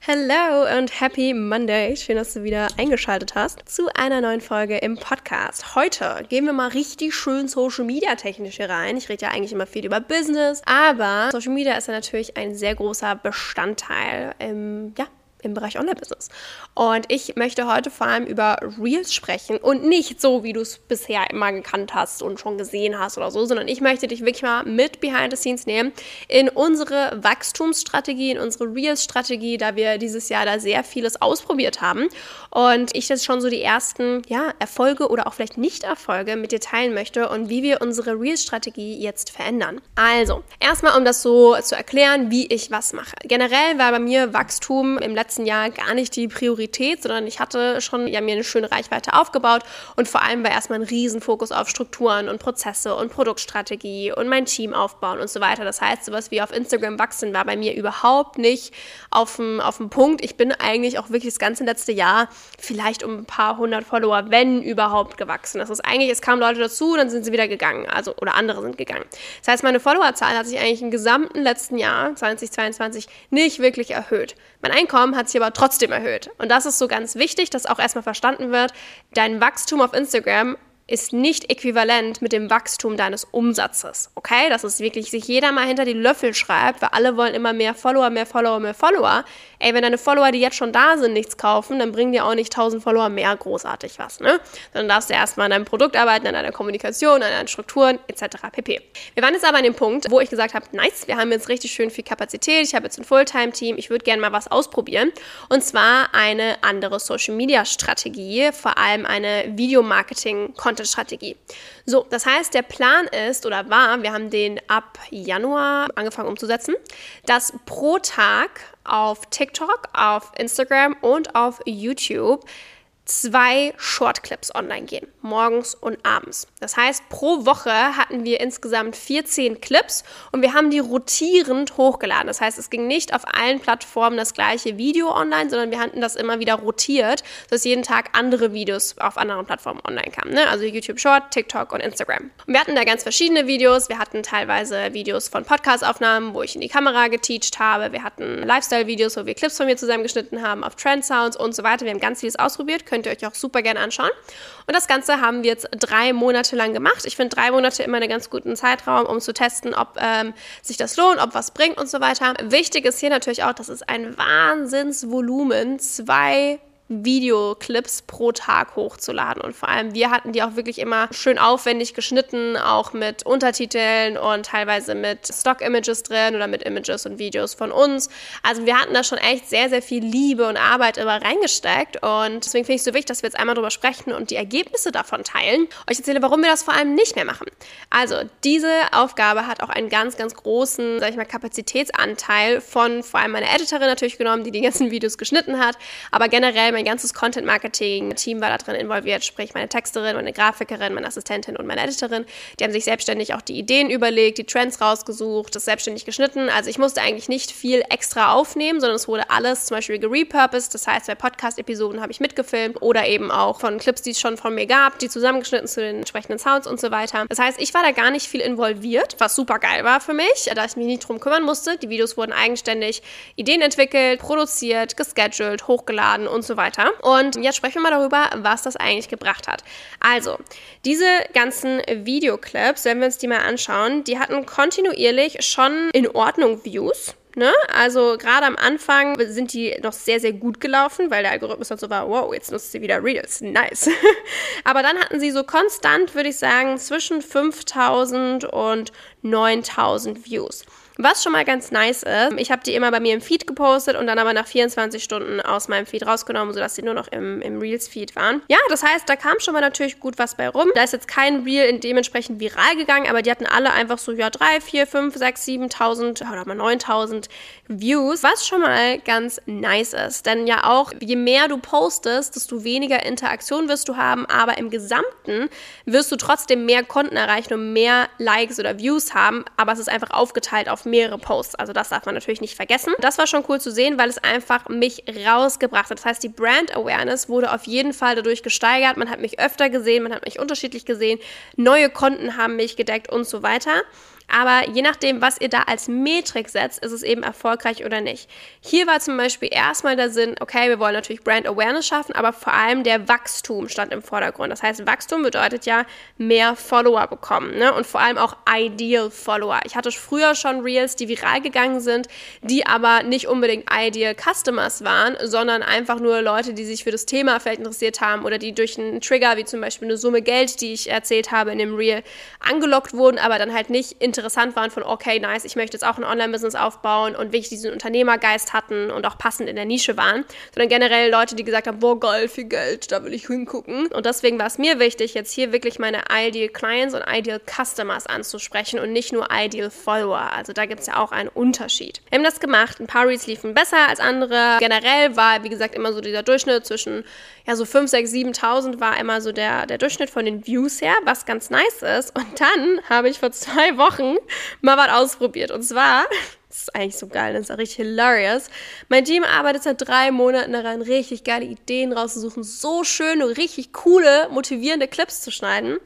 Hello und happy Monday. Schön, dass du wieder eingeschaltet hast zu einer neuen Folge im Podcast. Heute gehen wir mal richtig schön Social Media technisch hier rein. Ich rede ja eigentlich immer viel über Business, aber Social Media ist ja natürlich ein sehr großer Bestandteil im, ja, im Bereich Online-Business. Und ich möchte heute vor allem über Reels sprechen und nicht so, wie du es bisher immer gekannt hast und schon gesehen hast oder so, sondern ich möchte dich wirklich mal mit Behind the Scenes nehmen in unsere Wachstumsstrategie, in unsere Reels-Strategie, da wir dieses Jahr da sehr vieles ausprobiert haben und ich jetzt schon so die ersten ja, Erfolge oder auch vielleicht Nicht-Erfolge mit dir teilen möchte und wie wir unsere Reels-Strategie jetzt verändern. Also, erstmal, um das so zu erklären, wie ich was mache. Generell war bei mir Wachstum im letzten letzten Jahr gar nicht die Priorität, sondern ich hatte schon ja, mir eine schöne Reichweite aufgebaut und vor allem war erstmal ein Riesenfokus auf Strukturen und Prozesse und Produktstrategie und mein Team aufbauen und so weiter. Das heißt, sowas wie auf Instagram wachsen war bei mir überhaupt nicht auf dem, auf dem Punkt. Ich bin eigentlich auch wirklich das ganze letzte Jahr vielleicht um ein paar hundert Follower, wenn überhaupt, gewachsen. Das ist eigentlich, es kamen Leute dazu, dann sind sie wieder gegangen, also oder andere sind gegangen. Das heißt, meine Followerzahl hat sich eigentlich im gesamten letzten Jahr 2022 nicht wirklich erhöht. Mein Einkommen hat sich aber trotzdem erhöht. Und das ist so ganz wichtig, dass auch erstmal verstanden wird, dein Wachstum auf Instagram ist nicht äquivalent mit dem Wachstum deines Umsatzes. Okay? Dass es wirklich sich jeder mal hinter die Löffel schreibt, weil alle wollen immer mehr Follower, mehr Follower, mehr Follower. Ey, wenn deine Follower, die jetzt schon da sind, nichts kaufen, dann bringen dir auch nicht 1000 Follower mehr großartig was, ne? Dann darfst du erstmal an deinem Produkt arbeiten, an deiner Kommunikation, an deinen Strukturen, etc. pp. Wir waren jetzt aber an dem Punkt, wo ich gesagt habe, nice, wir haben jetzt richtig schön viel Kapazität, ich habe jetzt ein Fulltime-Team, ich würde gerne mal was ausprobieren. Und zwar eine andere Social-Media-Strategie, vor allem eine Videomarketing-Content Content-Strategie. So, das heißt, der Plan ist oder war, wir haben den ab Januar angefangen umzusetzen, dass pro Tag auf TikTok, auf Instagram und auf YouTube zwei Shortclips online gehen, morgens und abends. Das heißt, pro Woche hatten wir insgesamt 14 Clips und wir haben die rotierend hochgeladen. Das heißt, es ging nicht auf allen Plattformen das gleiche Video online, sondern wir hatten das immer wieder rotiert, sodass jeden Tag andere Videos auf anderen Plattformen online kamen. Ne? Also YouTube Short, TikTok und Instagram. Und wir hatten da ganz verschiedene Videos. Wir hatten teilweise Videos von Podcast-Aufnahmen, wo ich in die Kamera geteacht habe. Wir hatten Lifestyle-Videos, wo wir Clips von mir zusammengeschnitten haben, auf Trend Sounds und so weiter. Wir haben ganz vieles ausprobiert. Könnt ihr euch auch super gerne anschauen. Und das Ganze haben wir jetzt drei Monate lang gemacht. Ich finde drei Monate immer einen ganz guten Zeitraum, um zu testen, ob ähm, sich das lohnt, ob was bringt und so weiter. Wichtig ist hier natürlich auch, dass es ein Wahnsinnsvolumen, zwei Videoclips pro Tag hochzuladen. Und vor allem, wir hatten die auch wirklich immer schön aufwendig geschnitten, auch mit Untertiteln und teilweise mit Stock-Images drin oder mit Images und Videos von uns. Also wir hatten da schon echt sehr, sehr viel Liebe und Arbeit immer reingesteckt. Und deswegen finde ich es so wichtig, dass wir jetzt einmal drüber sprechen und die Ergebnisse davon teilen. Euch erzähle, warum wir das vor allem nicht mehr machen. Also, diese Aufgabe hat auch einen ganz, ganz großen, sag ich mal, Kapazitätsanteil von vor allem meiner Editorin natürlich genommen, die die ganzen Videos geschnitten hat, aber generell mein ganzes Content-Marketing-Team war da drin involviert, sprich meine Texterin, meine Grafikerin, meine Assistentin und meine Editorin. Die haben sich selbstständig auch die Ideen überlegt, die Trends rausgesucht, das selbstständig geschnitten. Also ich musste eigentlich nicht viel extra aufnehmen, sondern es wurde alles zum Beispiel gerepurposed. Das heißt, bei Podcast-Episoden habe ich mitgefilmt oder eben auch von Clips, die es schon von mir gab, die zusammengeschnitten zu den entsprechenden Sounds und so weiter. Das heißt, ich war da gar nicht viel involviert, was super geil war für mich, da ich mich nicht drum kümmern musste. Die Videos wurden eigenständig Ideen entwickelt, produziert, gescheduled, hochgeladen und so weiter weiter. Und jetzt sprechen wir mal darüber, was das eigentlich gebracht hat. Also, diese ganzen Videoclips, wenn wir uns die mal anschauen, die hatten kontinuierlich schon in Ordnung Views. Ne? Also gerade am Anfang sind die noch sehr, sehr gut gelaufen, weil der Algorithmus dann so war, wow, jetzt nutzt sie wieder Reels, nice. Aber dann hatten sie so konstant, würde ich sagen, zwischen 5000 und 9000 Views. Was schon mal ganz nice ist, ich habe die immer bei mir im Feed gepostet und dann aber nach 24 Stunden aus meinem Feed rausgenommen, sodass sie nur noch im, im Reels-Feed waren. Ja, das heißt, da kam schon mal natürlich gut was bei rum. Da ist jetzt kein Reel in dementsprechend viral gegangen, aber die hatten alle einfach so, ja, 3, 4, 5, 6, 7.000 oder mal 9.000 Views, was schon mal ganz nice ist. Denn ja auch, je mehr du postest, desto weniger Interaktion wirst du haben, aber im Gesamten wirst du trotzdem mehr Konten erreichen und mehr Likes oder Views haben, aber es ist einfach aufgeteilt auf mehrere Posts. Also das darf man natürlich nicht vergessen. Das war schon cool zu sehen, weil es einfach mich rausgebracht hat. Das heißt, die Brand Awareness wurde auf jeden Fall dadurch gesteigert. Man hat mich öfter gesehen, man hat mich unterschiedlich gesehen, neue Konten haben mich gedeckt und so weiter. Aber je nachdem, was ihr da als Metrik setzt, ist es eben erfolgreich oder nicht. Hier war zum Beispiel erstmal der Sinn, okay, wir wollen natürlich Brand Awareness schaffen, aber vor allem der Wachstum stand im Vordergrund. Das heißt, Wachstum bedeutet ja mehr Follower bekommen ne? und vor allem auch Ideal Follower. Ich hatte früher schon Reels, die viral gegangen sind, die aber nicht unbedingt Ideal Customers waren, sondern einfach nur Leute, die sich für das Thema vielleicht interessiert haben oder die durch einen Trigger, wie zum Beispiel eine Summe Geld, die ich erzählt habe in dem Reel, angelockt wurden, aber dann halt nicht interessiert interessant waren von, okay, nice, ich möchte jetzt auch ein Online-Business aufbauen und wirklich diesen Unternehmergeist hatten und auch passend in der Nische waren, sondern generell Leute, die gesagt haben, boah, geil, viel Geld, da will ich hingucken. Und deswegen war es mir wichtig, jetzt hier wirklich meine Ideal Clients und Ideal Customers anzusprechen und nicht nur Ideal Follower. Also da gibt es ja auch einen Unterschied. Wir haben das gemacht, ein paar Reads liefen besser als andere. Generell war, wie gesagt, immer so dieser Durchschnitt zwischen ja, so 5, 6, 7.000 war immer so der, der Durchschnitt von den Views her, was ganz nice ist. Und dann habe ich vor zwei Wochen mal was ausprobiert. Und zwar, das ist eigentlich so geil, das ist auch richtig hilarious. Mein Team arbeitet seit drei Monaten daran, richtig geile Ideen rauszusuchen, so schöne, richtig coole, motivierende Clips zu schneiden.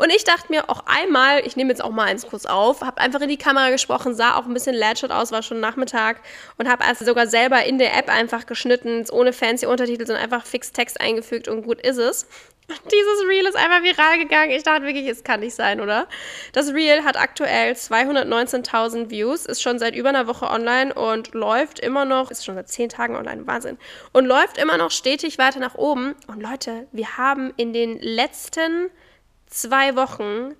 Und ich dachte mir auch einmal, ich nehme jetzt auch mal eins kurz auf, habe einfach in die Kamera gesprochen, sah auch ein bisschen Ladshot aus, war schon Nachmittag und habe also sogar selber in der App einfach geschnitten, ohne fancy Untertitel, sondern einfach fix Text eingefügt und gut ist es. Dieses Reel ist einfach viral gegangen. Ich dachte wirklich, es kann nicht sein, oder? Das Reel hat aktuell 219.000 Views, ist schon seit über einer Woche online und läuft immer noch, ist schon seit 10 Tagen online, Wahnsinn. Und läuft immer noch stetig weiter nach oben. Und Leute, wir haben in den letzten zwei Wochen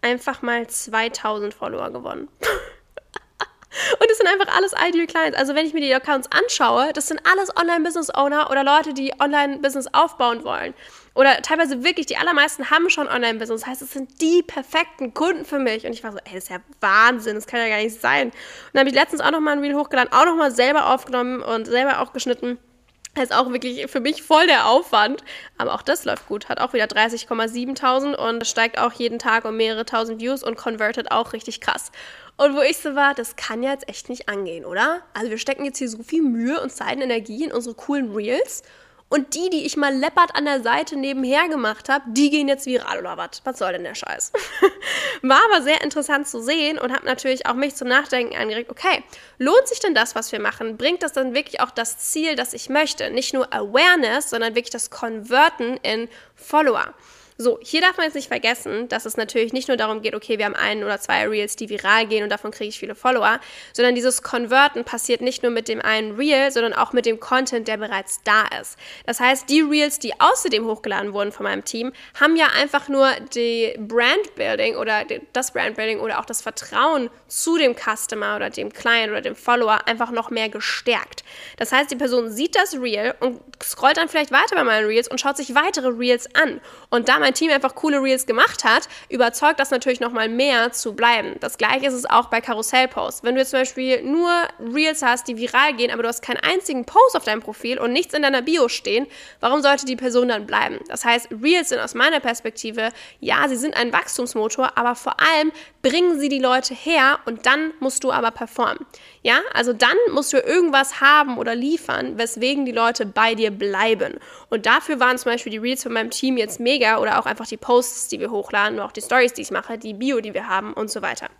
einfach mal 2000 Follower gewonnen. Und das sind einfach alles Ideal Clients. Also wenn ich mir die Accounts anschaue, das sind alles Online-Business-Owner oder Leute, die Online-Business aufbauen wollen. Oder teilweise wirklich, die allermeisten haben schon Online-Business. Das heißt, es sind die perfekten Kunden für mich. Und ich war so, ey, das ist ja Wahnsinn, das kann ja gar nicht sein. Und dann habe ich letztens auch nochmal ein Reel hochgeladen, auch nochmal selber aufgenommen und selber auch geschnitten. Das ist auch wirklich für mich voll der Aufwand. Aber auch das läuft gut. Hat auch wieder 30,7.000 und steigt auch jeden Tag um mehrere tausend Views und convertet auch richtig krass. Und wo ich so war, das kann ja jetzt echt nicht angehen, oder? Also wir stecken jetzt hier so viel Mühe und Zeit und Energie in unsere coolen Reels und die, die ich mal leppert an der Seite nebenher gemacht habe, die gehen jetzt viral oder was? Was soll denn der Scheiß? War aber sehr interessant zu sehen und hat natürlich auch mich zum Nachdenken angeregt, okay, lohnt sich denn das, was wir machen? Bringt das dann wirklich auch das Ziel, das ich möchte? Nicht nur Awareness, sondern wirklich das Converten in Follower. So, hier darf man jetzt nicht vergessen, dass es natürlich nicht nur darum geht, okay, wir haben ein oder zwei Reels, die viral gehen und davon kriege ich viele Follower, sondern dieses Converten passiert nicht nur mit dem einen Reel, sondern auch mit dem Content, der bereits da ist. Das heißt, die Reels, die außerdem hochgeladen wurden von meinem Team, haben ja einfach nur die Brandbuilding oder das Brandbuilding oder auch das Vertrauen zu dem Customer oder dem Client oder dem Follower einfach noch mehr gestärkt. Das heißt, die Person sieht das Reel und scrollt dann vielleicht weiter bei meinen Reels und schaut sich weitere Reels an. Und da mein mein Team einfach coole Reels gemacht hat, überzeugt das natürlich nochmal mehr zu bleiben. Das gleiche ist es auch bei Karussellposts. Wenn du jetzt zum Beispiel nur Reels hast, die viral gehen, aber du hast keinen einzigen Post auf deinem Profil und nichts in deiner Bio stehen, warum sollte die Person dann bleiben? Das heißt, Reels sind aus meiner Perspektive, ja, sie sind ein Wachstumsmotor, aber vor allem bringen sie die Leute her und dann musst du aber performen. Ja, also dann musst du irgendwas haben oder liefern, weswegen die Leute bei dir bleiben. Und dafür waren zum Beispiel die Reels von meinem Team jetzt mega oder auch einfach die Posts, die wir hochladen, auch die Stories, die ich mache, die Bio, die wir haben und so weiter.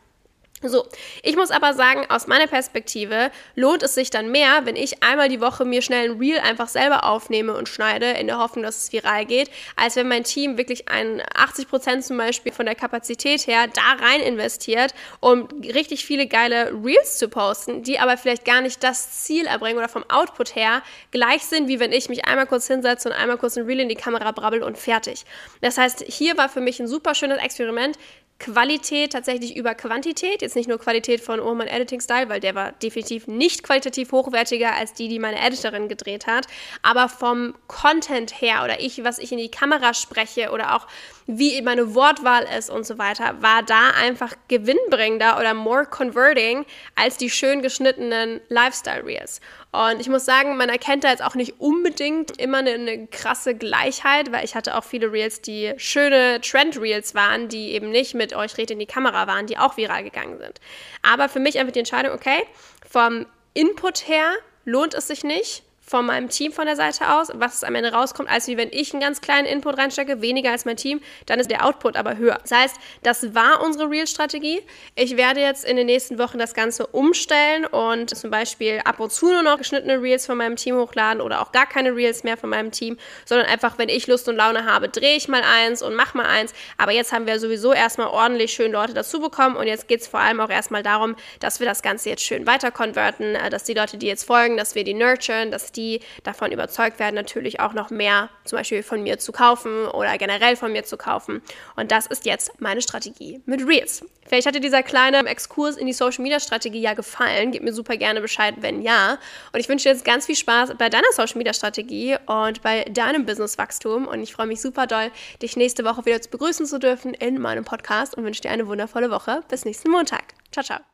So, ich muss aber sagen, aus meiner Perspektive lohnt es sich dann mehr, wenn ich einmal die Woche mir schnell ein Reel einfach selber aufnehme und schneide, in der Hoffnung, dass es viral geht, als wenn mein Team wirklich ein 80 Prozent zum Beispiel von der Kapazität her da rein investiert, um richtig viele geile Reels zu posten, die aber vielleicht gar nicht das Ziel erbringen oder vom Output her gleich sind, wie wenn ich mich einmal kurz hinsetze und einmal kurz ein Reel in die Kamera brabbel und fertig. Das heißt, hier war für mich ein super schönes Experiment, Qualität tatsächlich über Quantität. Jetzt nicht nur Qualität von oh, mein Editing-Style, weil der war definitiv nicht qualitativ hochwertiger als die, die meine Editorin gedreht hat. Aber vom Content her oder ich, was ich in die Kamera spreche oder auch wie meine Wortwahl ist und so weiter, war da einfach gewinnbringender oder more converting als die schön geschnittenen Lifestyle-Reels. Und ich muss sagen, man erkennt da jetzt auch nicht unbedingt immer eine, eine krasse Gleichheit, weil ich hatte auch viele Reels, die schöne Trend-Reels waren, die eben nicht mit euch redet in die Kamera waren, die auch viral gegangen sind. Aber für mich einfach die Entscheidung, okay, vom Input her lohnt es sich nicht, von meinem Team von der Seite aus, was am Ende rauskommt, als wie wenn ich einen ganz kleinen Input reinstecke, weniger als mein Team, dann ist der Output aber höher. Das heißt, das war unsere Real-Strategie. Ich werde jetzt in den nächsten Wochen das Ganze umstellen und zum Beispiel ab und zu nur noch geschnittene Reels von meinem Team hochladen oder auch gar keine Reels mehr von meinem Team, sondern einfach, wenn ich Lust und Laune habe, drehe ich mal eins und mache mal eins. Aber jetzt haben wir sowieso erstmal ordentlich schön Leute dazu bekommen und jetzt geht es vor allem auch erstmal darum, dass wir das Ganze jetzt schön weiter konverten, äh, dass die Leute, die jetzt folgen, dass wir die nurturen, dass die die davon überzeugt werden, natürlich auch noch mehr zum Beispiel von mir zu kaufen oder generell von mir zu kaufen. Und das ist jetzt meine Strategie mit Reels. Vielleicht hat dir dieser kleine Exkurs in die Social Media Strategie ja gefallen. Gib mir super gerne Bescheid, wenn ja. Und ich wünsche dir jetzt ganz viel Spaß bei deiner Social Media Strategie und bei deinem Businesswachstum. Und ich freue mich super doll, dich nächste Woche wieder zu begrüßen zu dürfen in meinem Podcast und wünsche dir eine wundervolle Woche. Bis nächsten Montag. Ciao, ciao.